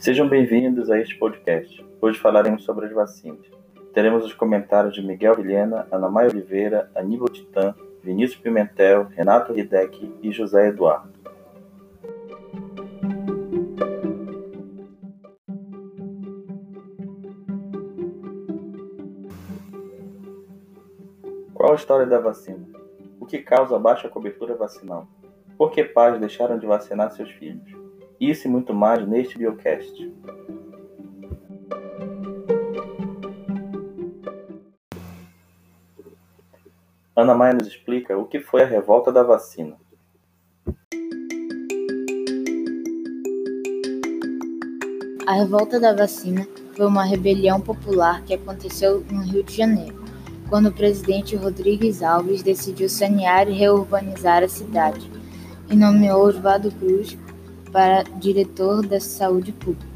Sejam bem-vindos a este podcast. Hoje falaremos sobre as vacinas. Teremos os comentários de Miguel Vilhena, Ana Maia Oliveira, Aníbal Titã, Vinícius Pimentel, Renato Hideki e José Eduardo. Qual a história da vacina? O que causa baixa cobertura vacinal? Por que pais deixaram de vacinar seus filhos? Isso e muito mais neste Biocast. Ana Maia nos explica o que foi a revolta da vacina. A revolta da vacina foi uma rebelião popular que aconteceu no Rio de Janeiro, quando o presidente Rodrigues Alves decidiu sanear e reurbanizar a cidade e nomeou Oswaldo Cruz para diretor da saúde pública.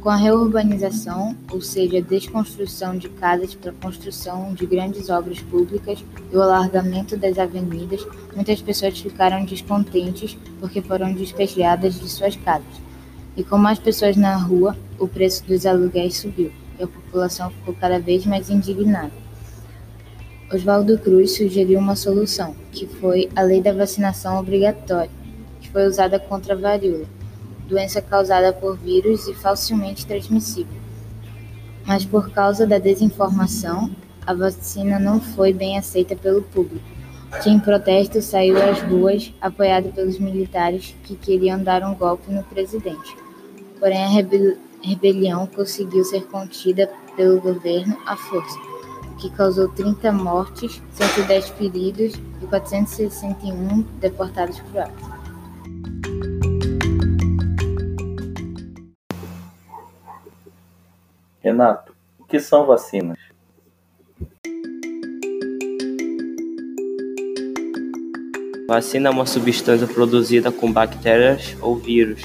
Com a reurbanização, ou seja, a desconstrução de casas para a construção de grandes obras públicas e o alargamento das avenidas, muitas pessoas ficaram descontentes porque foram despejadas de suas casas. E com mais pessoas na rua, o preço dos aluguéis subiu e a população ficou cada vez mais indignada. Oswaldo Cruz sugeriu uma solução, que foi a lei da vacinação obrigatória, foi usada contra a varíola doença causada por vírus e facilmente transmissível. Mas por causa da desinformação, a vacina não foi bem aceita pelo público, que em protesto saiu às ruas apoiado pelos militares que queriam dar um golpe no presidente. Porém, a rebel rebelião conseguiu ser contida pelo governo à força, que causou 30 mortes, 110 feridos e 461 deportados por ar. Renato, o que são vacinas? Vacina é uma substância produzida com bactérias ou vírus,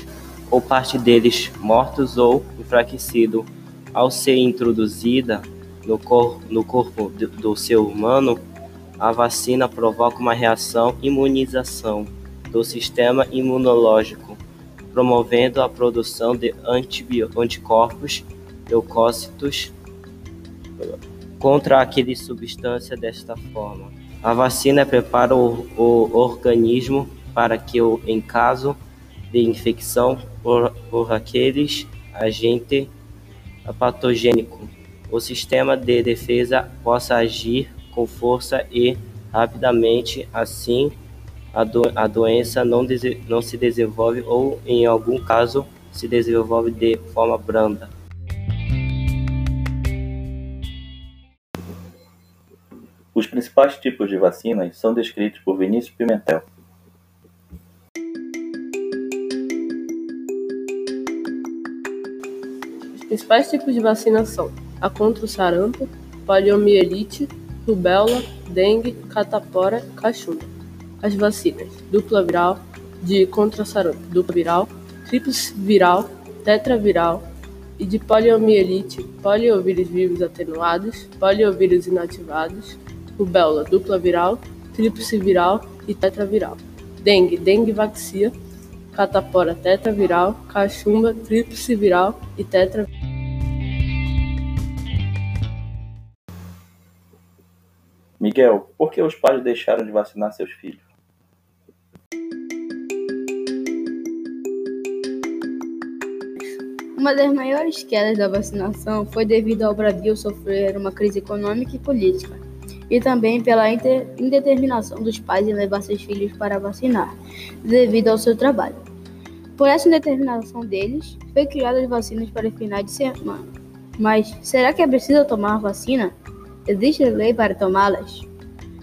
ou parte deles mortos ou enfraquecido. Ao ser introduzida no, cor no corpo do ser humano, a vacina provoca uma reação imunização do sistema imunológico, promovendo a produção de anticorpos leucócitos contra aquele substância desta forma. A vacina prepara o, o organismo para que, em caso de infecção por, por aqueles agente patogênico, o sistema de defesa possa agir com força e rapidamente, assim a, do, a doença não, não se desenvolve ou, em algum caso, se desenvolve de forma branda. Os principais tipos de vacinas são descritos por Vinícius Pimentel. Os principais tipos de vacina são a contra o sarampo, poliomielite, rubéola, dengue, catapora cachumba. As vacinas dupla viral, de contra sarampo dupla viral, tríplice viral, tetraviral e de poliomielite, poliovírus vivos atenuados, poliovírus inativados, rubéola dupla viral, tríplice viral e tetraviral, dengue, dengue vaxia, catapora tetraviral, cachumba, tríplice viral e tetra Miguel, por que os pais deixaram de vacinar seus filhos? Uma das maiores quedas da vacinação foi devido ao Brasil sofrer uma crise econômica e política e também pela indeterminação dos pais em levar seus filhos para vacinar, devido ao seu trabalho. Por essa indeterminação deles, foi criada as vacinas para finais de semana. Mas será que é preciso tomar vacina? Existe lei para tomá-las?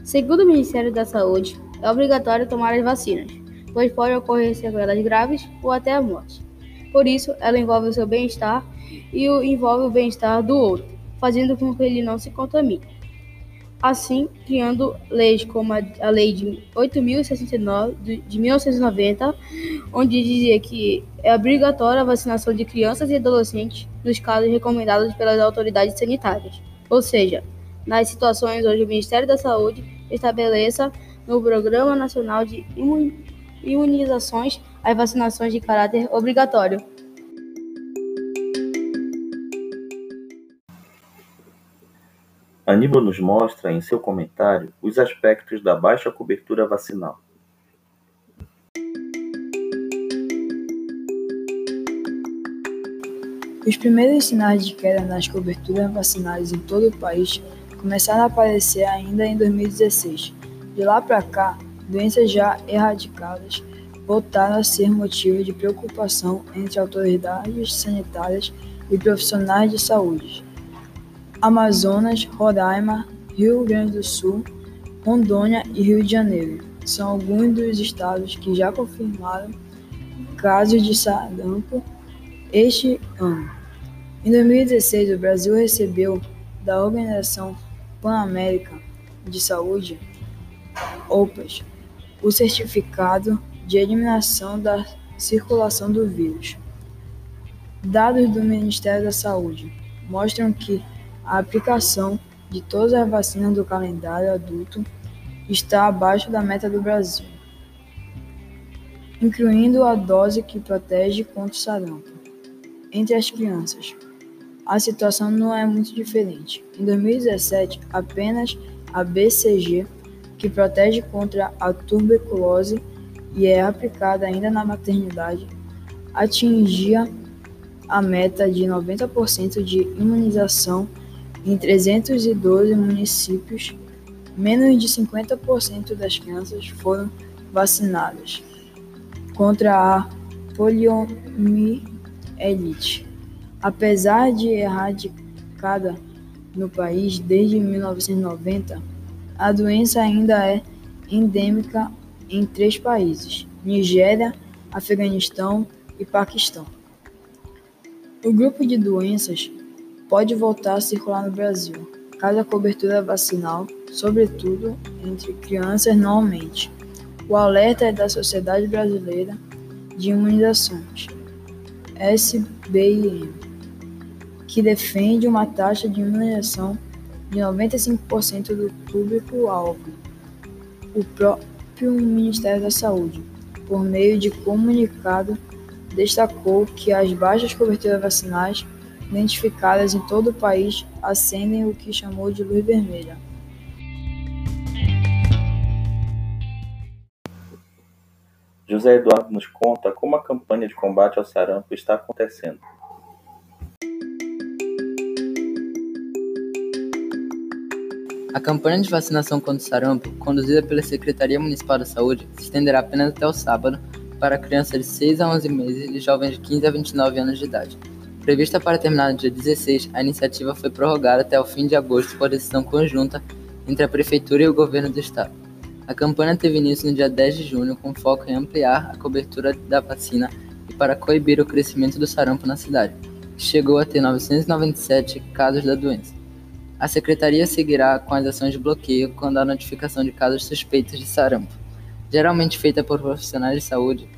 Segundo o Ministério da Saúde, é obrigatório tomar as vacinas, pois pode ocorrer sequelas graves ou até a morte. Por isso, ela envolve o seu bem-estar e o envolve o bem-estar do outro, fazendo com que ele não se contamine assim criando leis como a, a Lei de 8.069 de 1990, onde dizia que é obrigatória a vacinação de crianças e adolescentes nos casos recomendados pelas autoridades sanitárias. Ou seja, nas situações onde o Ministério da Saúde estabeleça no Programa Nacional de Imunizações as vacinações de caráter obrigatório. Aníbal nos mostra, em seu comentário, os aspectos da baixa cobertura vacinal. Os primeiros sinais de queda nas coberturas vacinais em todo o país começaram a aparecer ainda em 2016. De lá para cá, doenças já erradicadas voltaram a ser motivo de preocupação entre autoridades sanitárias e profissionais de saúde. Amazonas, Roraima, Rio Grande do Sul, Rondônia e Rio de Janeiro são alguns dos estados que já confirmaram casos de sarampo este ano. Em 2016, o Brasil recebeu da Organização Pan-América de Saúde, OPAS, o certificado de eliminação da circulação do vírus. Dados do Ministério da Saúde mostram que a aplicação de todas as vacinas do calendário adulto está abaixo da meta do Brasil, incluindo a dose que protege contra o sarampo. Entre as crianças, a situação não é muito diferente. Em 2017, apenas a BCG, que protege contra a tuberculose e é aplicada ainda na maternidade, atingia a meta de 90% de imunização em 312 municípios, menos de 50% das crianças foram vacinadas contra a poliomielite. Apesar de erradicada no país desde 1990, a doença ainda é endêmica em três países: Nigéria, Afeganistão e Paquistão. O grupo de doenças pode voltar a circular no Brasil, caso a cobertura vacinal, sobretudo entre crianças, não aumente. O alerta é da Sociedade Brasileira de Imunizações, SBIM, que defende uma taxa de imunização de 95% do público-alvo. O próprio Ministério da Saúde, por meio de comunicado, destacou que as baixas coberturas vacinais identificadas em todo o país acendem o que chamou de luz vermelha. José Eduardo nos conta como a campanha de combate ao sarampo está acontecendo. A campanha de vacinação contra o sarampo, conduzida pela Secretaria Municipal da Saúde, se estenderá apenas até o sábado para crianças de 6 a 11 meses e jovens de 15 a 29 anos de idade. Prevista para terminar no dia 16, a iniciativa foi prorrogada até o fim de agosto por decisão conjunta entre a Prefeitura e o Governo do Estado. A campanha teve início no dia 10 de junho, com foco em ampliar a cobertura da vacina e para coibir o crescimento do sarampo na cidade, que chegou a ter 997 casos da doença. A Secretaria seguirá com as ações de bloqueio quando há notificação de casos suspeitos de sarampo, geralmente feita por profissionais de saúde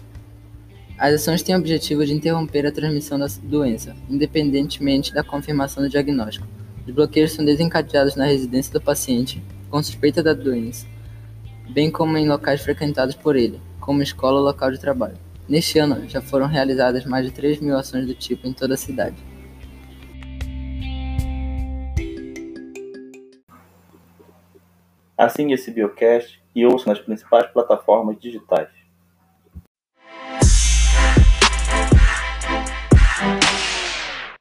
as ações têm o objetivo de interromper a transmissão da doença, independentemente da confirmação do diagnóstico. Os bloqueios são desencadeados na residência do paciente com suspeita da doença, bem como em locais frequentados por ele, como escola ou local de trabalho. Neste ano, já foram realizadas mais de 3 mil ações do tipo em toda a cidade. Assine esse Biocast e ouça nas principais plataformas digitais.